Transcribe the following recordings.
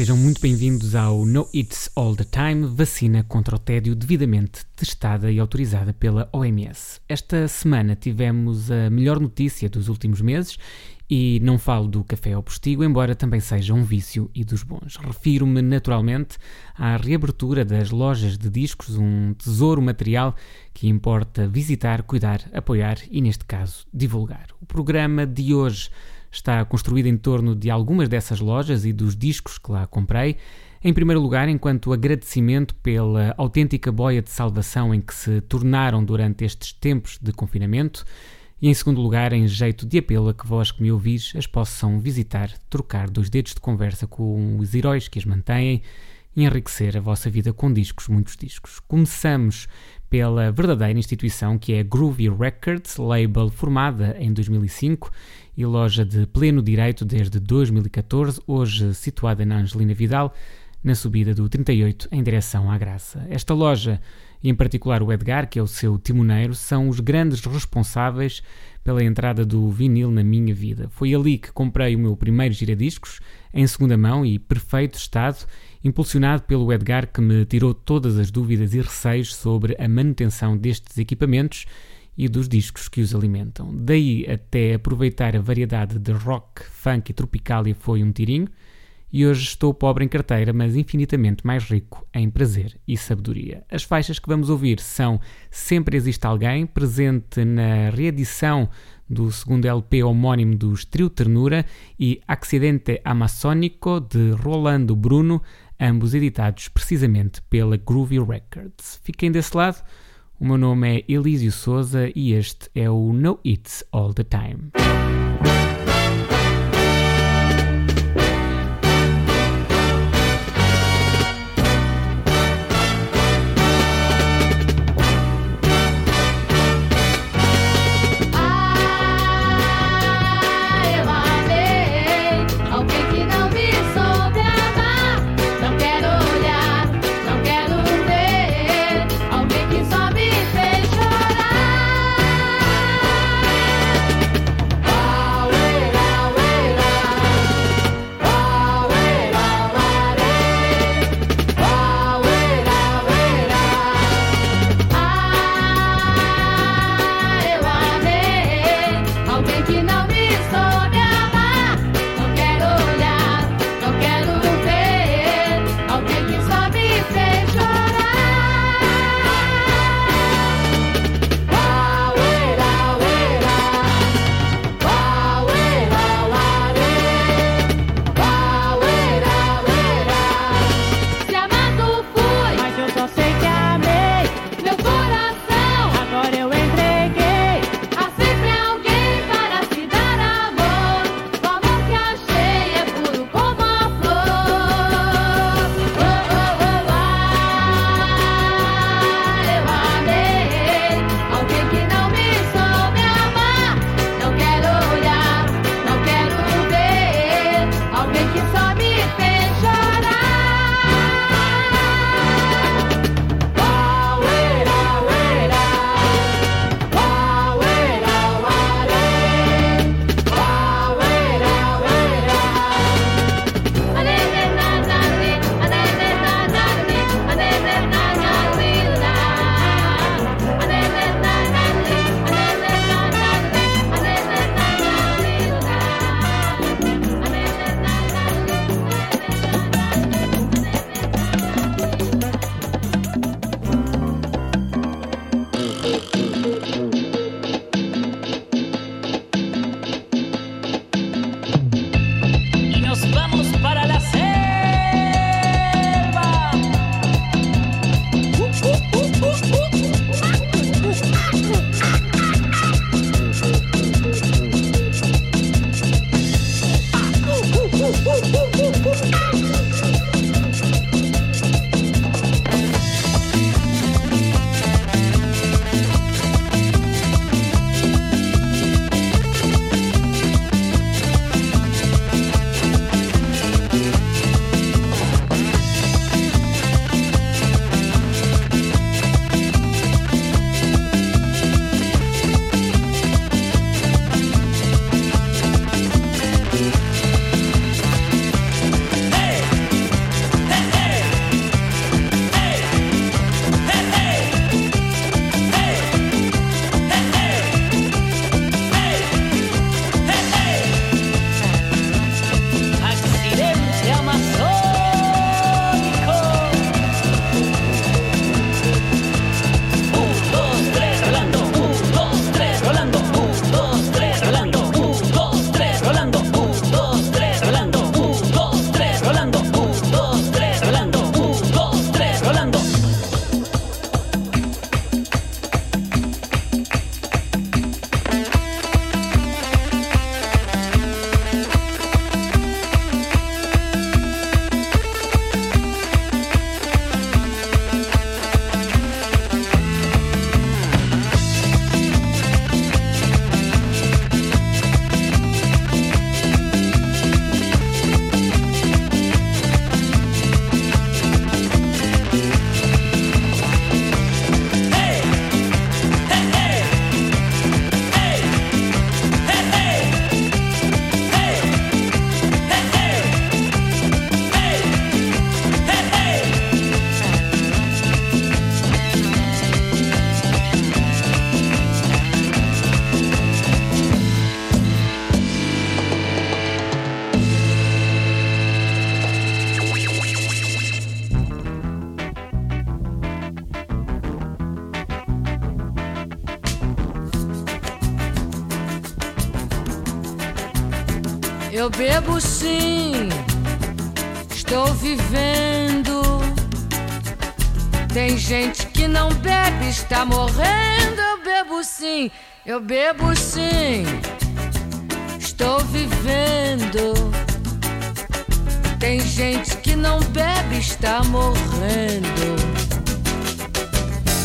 Sejam muito bem-vindos ao No It's All the Time, vacina contra o tédio devidamente testada e autorizada pela OMS. Esta semana tivemos a melhor notícia dos últimos meses e não falo do café ao postigo, embora também seja um vício e dos bons. Refiro-me naturalmente à reabertura das lojas de discos, um tesouro material que importa visitar, cuidar, apoiar e, neste caso, divulgar. O programa de hoje está construído em torno de algumas dessas lojas e dos discos que lá comprei. Em primeiro lugar, enquanto agradecimento pela autêntica boia de salvação em que se tornaram durante estes tempos de confinamento. E em segundo lugar, em jeito de apelo a que vós que me ouvis as possam visitar, trocar dois dedos de conversa com os heróis que as mantêm e enriquecer a vossa vida com discos, muitos discos. Começamos pela verdadeira instituição que é Groovy Records, label formada em 2005 e loja de pleno direito desde 2014, hoje situada na Angelina Vidal, na subida do 38 em direção à Graça. Esta loja e em particular o Edgar, que é o seu timoneiro, são os grandes responsáveis pela entrada do vinil na minha vida. Foi ali que comprei o meu primeiro giradiscos, em segunda mão e perfeito estado, impulsionado pelo Edgar que me tirou todas as dúvidas e receios sobre a manutenção destes equipamentos e dos discos que os alimentam. Daí até aproveitar a variedade de rock, funk e tropicalia foi um tirinho, e hoje estou pobre em carteira, mas infinitamente mais rico em prazer e sabedoria. As faixas que vamos ouvir são Sempre Existe Alguém, presente na reedição do segundo LP homónimo dos Trio Ternura, e Accidente Amazônico, de Rolando Bruno, ambos editados precisamente pela Groovy Records. Fiquem desse lado. O meu nome é Elísio Souza e este é o No It's All the Time.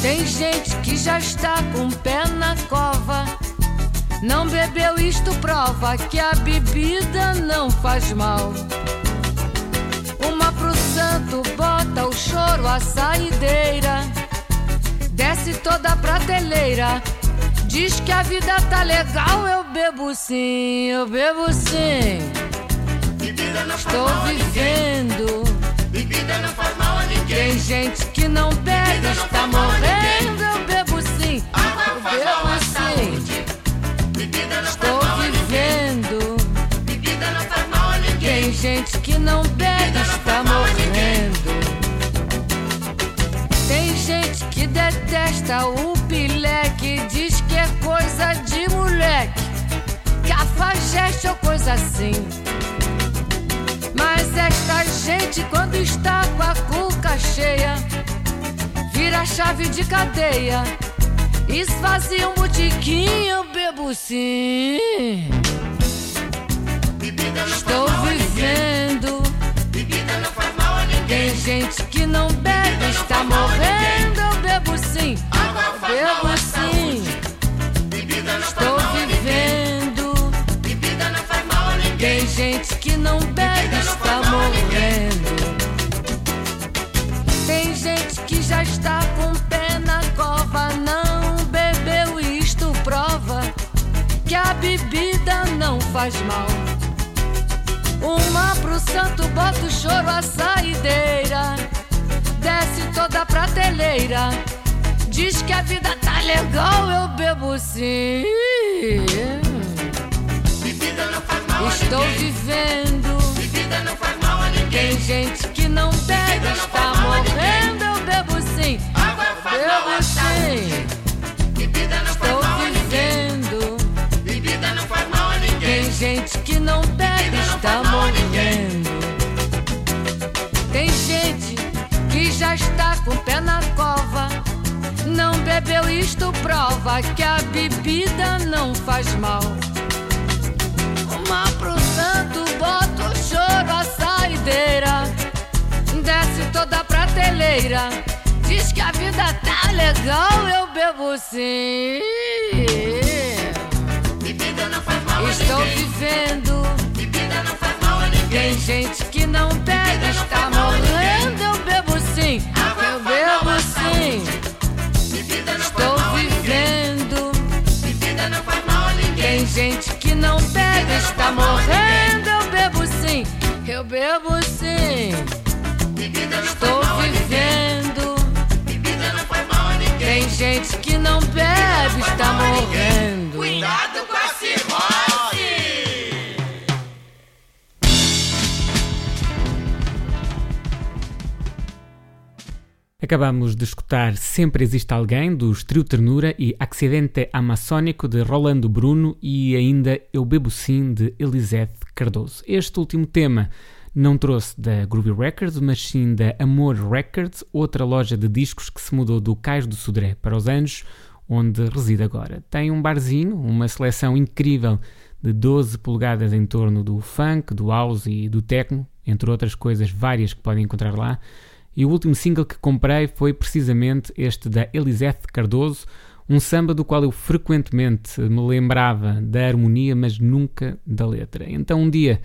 Tem gente que já está com o pé na cova não bebeu, isto prova que a bebida não faz mal. Uma pro santo bota o choro à saideira, desce toda a prateleira. Diz que a vida tá legal, eu bebo sim, eu bebo sim. Estou vivendo. Bebida não faz mal a. Tem gente que não bebe, está morrendo, eu bebo sim. Eu bebo sim. Estou vivendo. Tem gente que não bebe, está morrendo. Tem gente que detesta o pileque, diz que é coisa de moleque, cafajeste ou coisa assim. Mas esta gente, quando está com a cuca cheia, vira chave de cadeia Esvazia um botiquim, eu bebo sim. Estou vivendo. Tem gente que não bebe, está morrendo. Eu bebo sim. Eu bebo sim. Não bebe, está morrendo. Tem gente que já está com pé na cova, não que a bebida não faz mal. Uma pro santo bota o choro à saideira, desce toda a prateleira. Diz que a vida tá legal, eu bebo sim. Estou vivendo. Tem gente que não bebe, está morrendo, eu bebo sim. Bebo sim. Estou gente que não bebe está morrendo. Tem gente que já está com o pé na cova. Não bebeu, isto prova que a bebida não faz mal. Uma pro santo, bota o choro à saideira. Desce toda a prateleira. Diz que a vida tá legal, eu bebo sim. Estou vivendo. Bebida não faz mal a ninguém. Tem gente que não bebe, está morrendo. Eu bebo sim, eu bebo sim. Estou vivendo. Bebida não faz mal a ninguém. Tem gente que não bebe, está morrendo. Eu bebo sim, eu bebo sim. Estou vivendo. Tem gente que não bebe, está morrendo. Acabamos de escutar Sempre Existe Alguém, dos Trio Ternura, e Accidente Amazônico, de Rolando Bruno, e ainda Eu Bebo Sim, de Elisete Cardoso. Este último tema não trouxe da Groovy Records, mas sim da Amor Records, outra loja de discos que se mudou do Cais do Sodré para os Anjos, onde reside agora. Tem um barzinho, uma seleção incrível de 12 polegadas em torno do funk, do house e do techno, entre outras coisas várias que podem encontrar lá. E o último single que comprei foi precisamente este da Elisete Cardoso, um samba do qual eu frequentemente me lembrava da harmonia, mas nunca da letra. Então um dia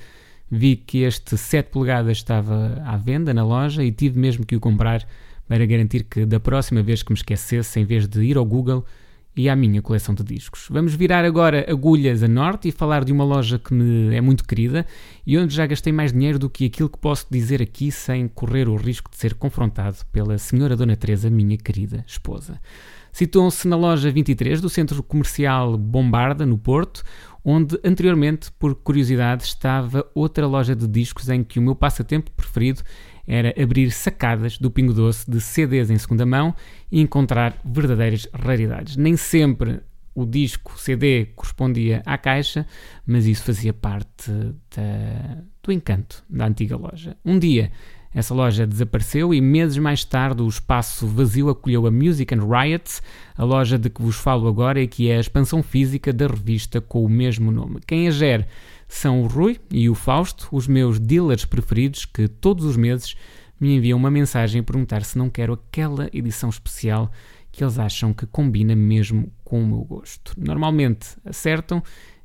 vi que este 7 polegadas estava à venda na loja e tive mesmo que o comprar para garantir que da próxima vez que me esquecesse, em vez de ir ao Google, e à minha coleção de discos. Vamos virar agora agulhas a norte e falar de uma loja que me é muito querida e onde já gastei mais dinheiro do que aquilo que posso dizer aqui sem correr o risco de ser confrontado pela senhora Dona Teresa, minha querida esposa. Situam-se na loja 23 do centro comercial Bombarda, no Porto, onde anteriormente, por curiosidade, estava outra loja de discos em que o meu passatempo preferido era abrir sacadas do Pingo Doce de CDs em segunda mão e encontrar verdadeiras raridades. Nem sempre O disco CD correspondia à caixa, mas isso fazia parte da, do encanto da antiga loja. Um dia, essa loja desapareceu e meses mais tarde o espaço vazio acolheu a Music and Riots, a loja de que vos falo agora e que é a expansão física da revista com o mesmo nome. Quem a gera são o Rui e o Fausto, os meus dealers preferidos que todos os meses me enviam uma mensagem a perguntar se não quero aquela edição especial que eles acham que combina mesmo com o meu gosto. Normalmente acertam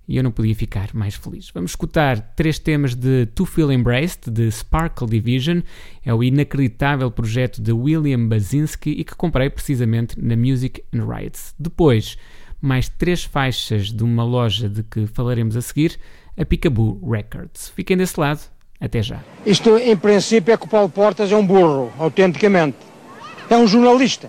e eu não podia ficar mais feliz. Vamos escutar três temas de To Feel Embraced, de Sparkle Division. É o inacreditável projeto de William Basinski e que comprei precisamente na Music and Riots. Depois, mais três faixas de uma loja de que falaremos a seguir, a Picaboo Records. Fiquem desse lado, até já. Isto, em princípio, é que o Paulo Portas é um burro, autenticamente. É um jornalista.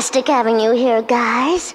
Fantastic having you here, guys.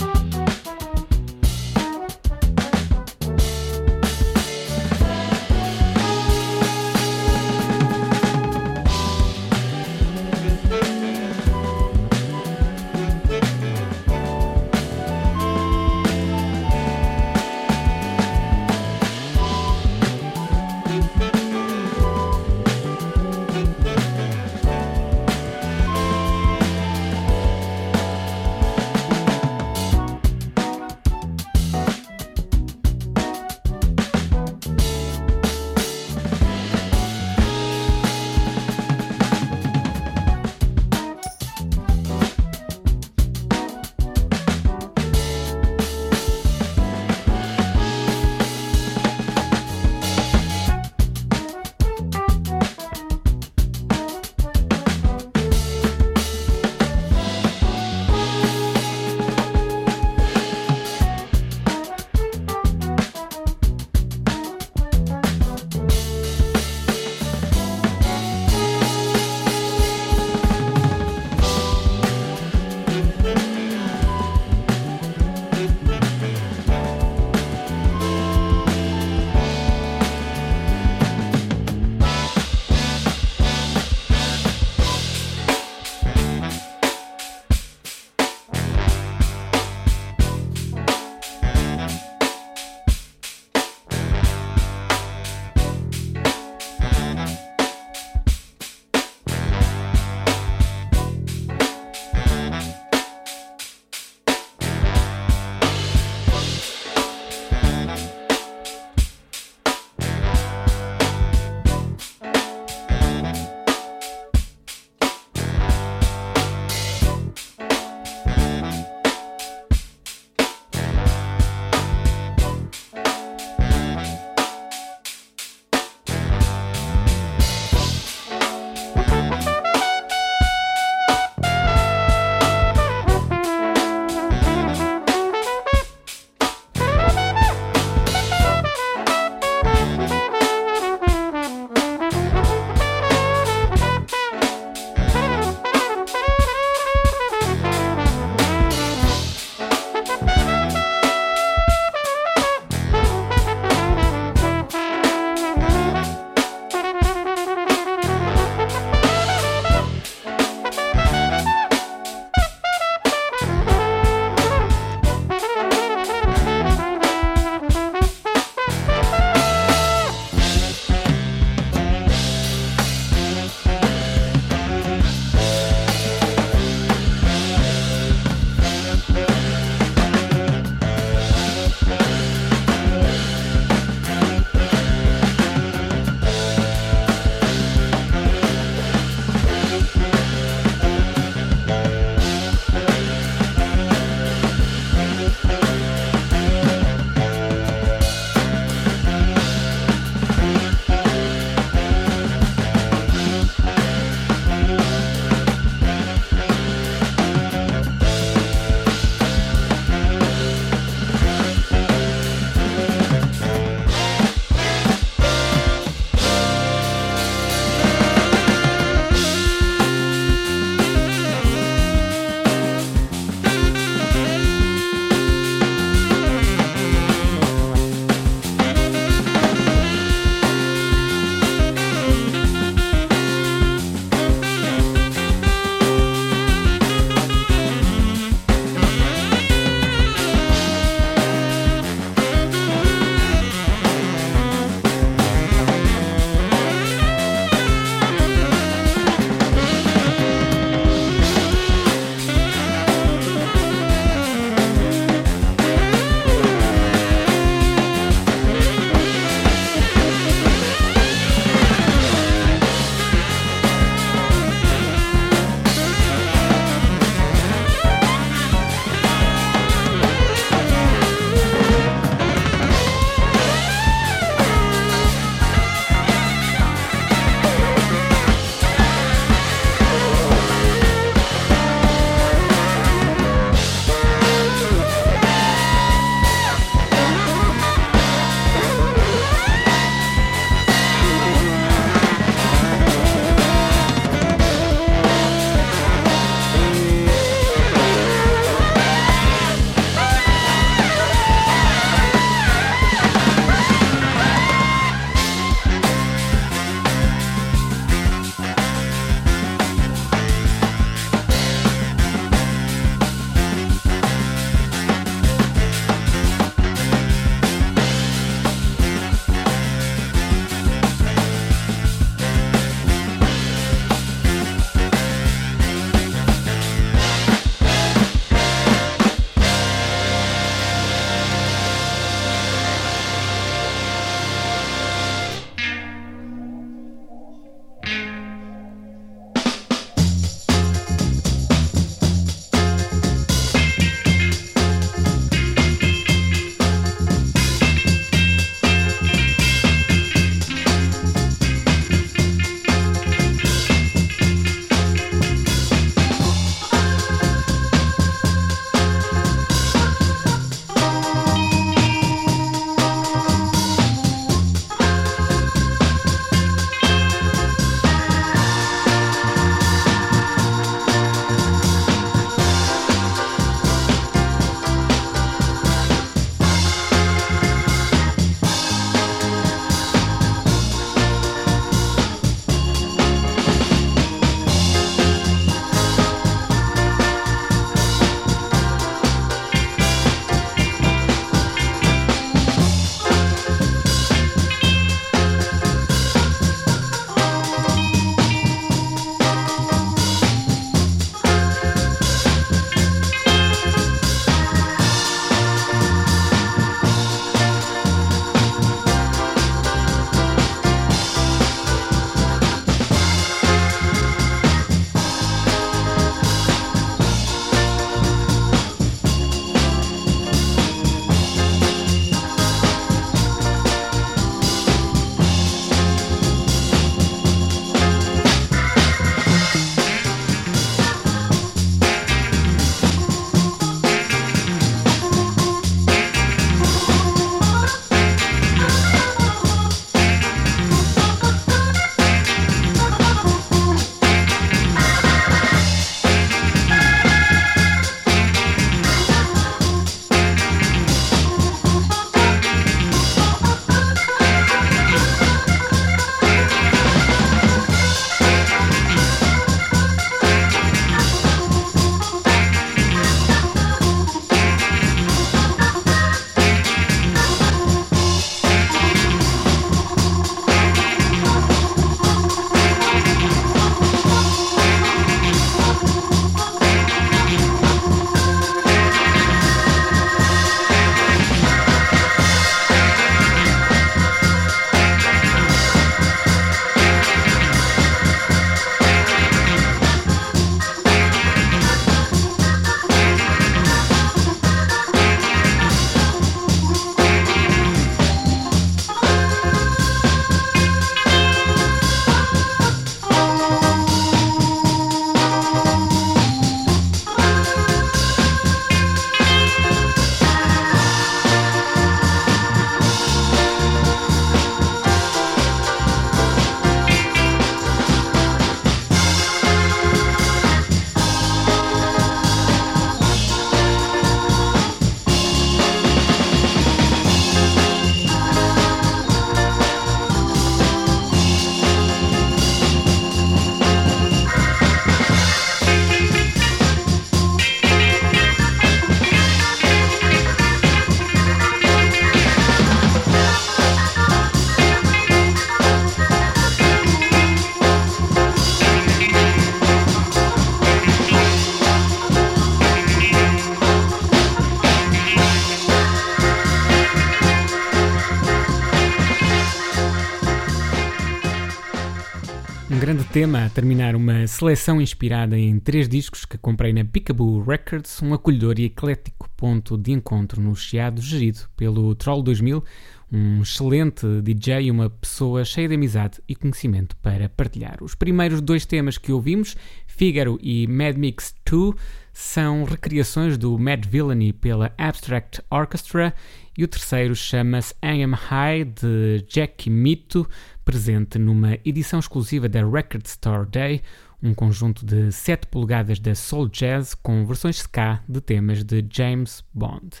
Tema a terminar uma seleção inspirada em três discos que comprei na Peekaboo Records, um acolhedor e eclético ponto de encontro no Chiado, gerido pelo Troll 2000, um excelente DJ e uma pessoa cheia de amizade e conhecimento para partilhar. Os primeiros dois temas que ouvimos, Figaro e Mad Mix 2, são recriações do Mad Villainy pela Abstract Orchestra e o terceiro chama-se I Am High de Jackie Mito, presente numa edição exclusiva da Record Store Day, um conjunto de 7 polegadas da Soul Jazz com versões ska de temas de James Bond.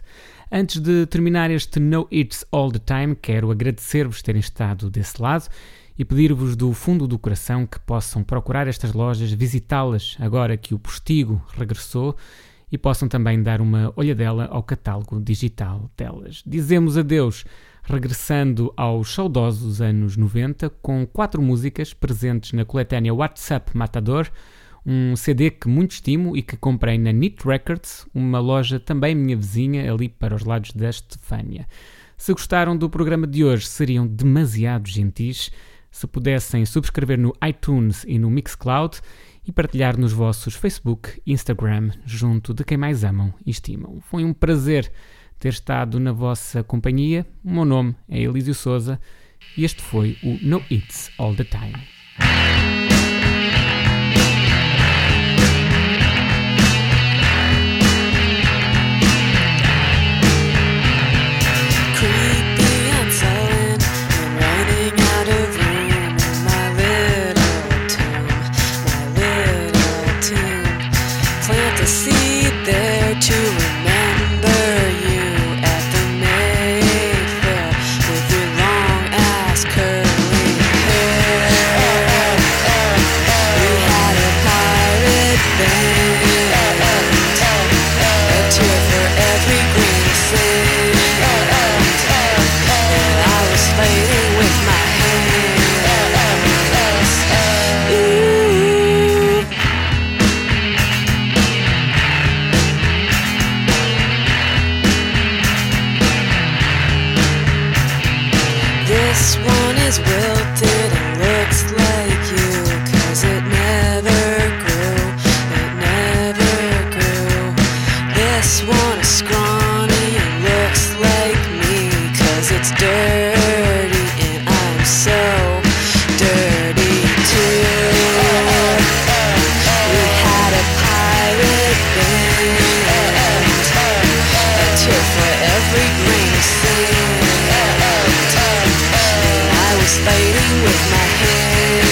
Antes de terminar este No It's All the Time, quero agradecer-vos terem estado desse lado e pedir-vos do fundo do coração que possam procurar estas lojas, visitá-las agora que o postigo regressou e possam também dar uma olhadela ao catálogo digital delas. Dizemos adeus regressando aos saudosos anos 90 com quatro músicas presentes na coletânea WhatsApp Matador, um CD que muito estimo e que comprei na Neat Records, uma loja também minha vizinha ali para os lados da Estefânia. Se gostaram do programa de hoje, seriam demasiado gentis se pudessem subscrever no iTunes e no Mixcloud e partilhar nos vossos Facebook e Instagram junto de quem mais amam e estimam. Foi um prazer ter estado na vossa companhia. O meu nome é Elísio Souza e este foi o No It's All the Time. with my hands.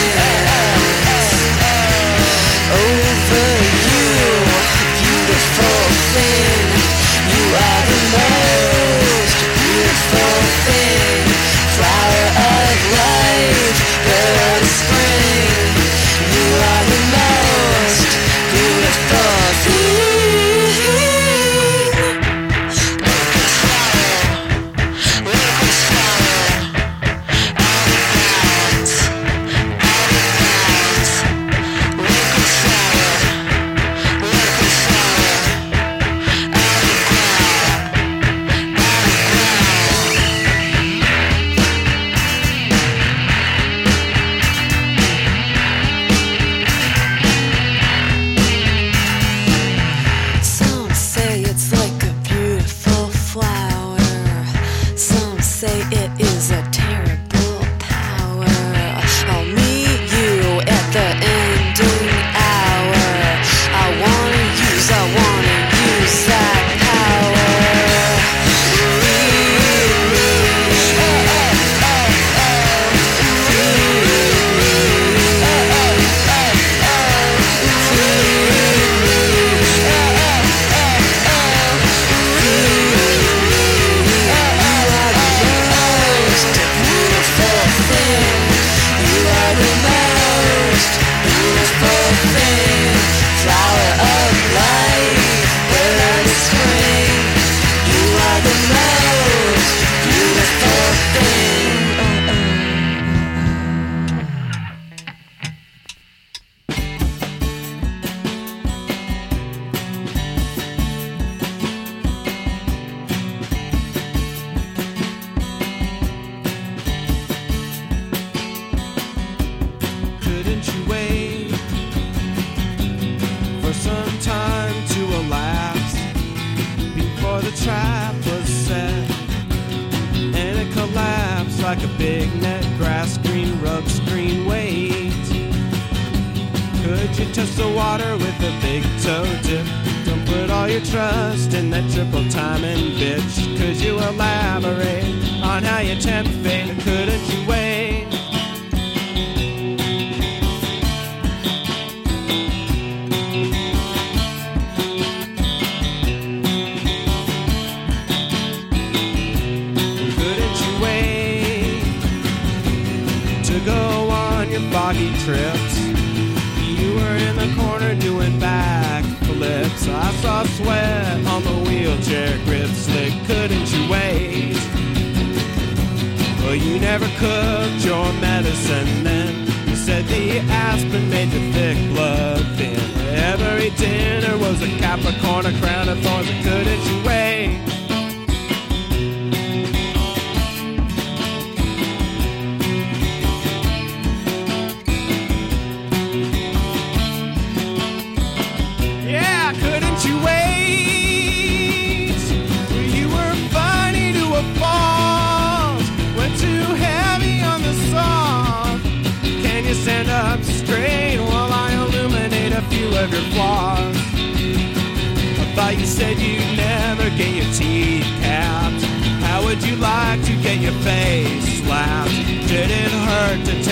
on a crown of thorns.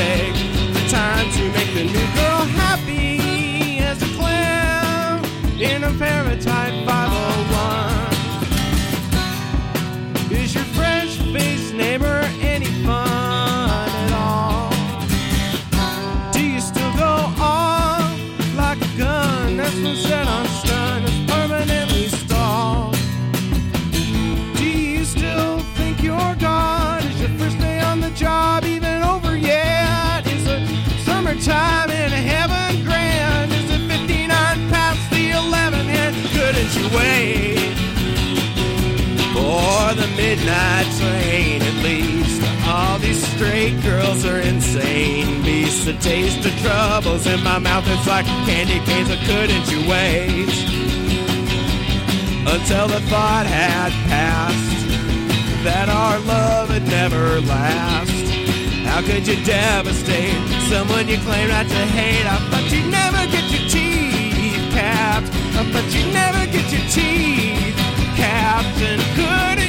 take the time to make the new girl happy as a clam in a paradise. Straight girls are insane. Beast, the taste of troubles in my mouth. It's like candy canes. I couldn't you wait until the thought had passed that our love would never last. How could you devastate someone you claim not to hate? I thought you never get your teeth capped. I thought you never get your teeth capped and good.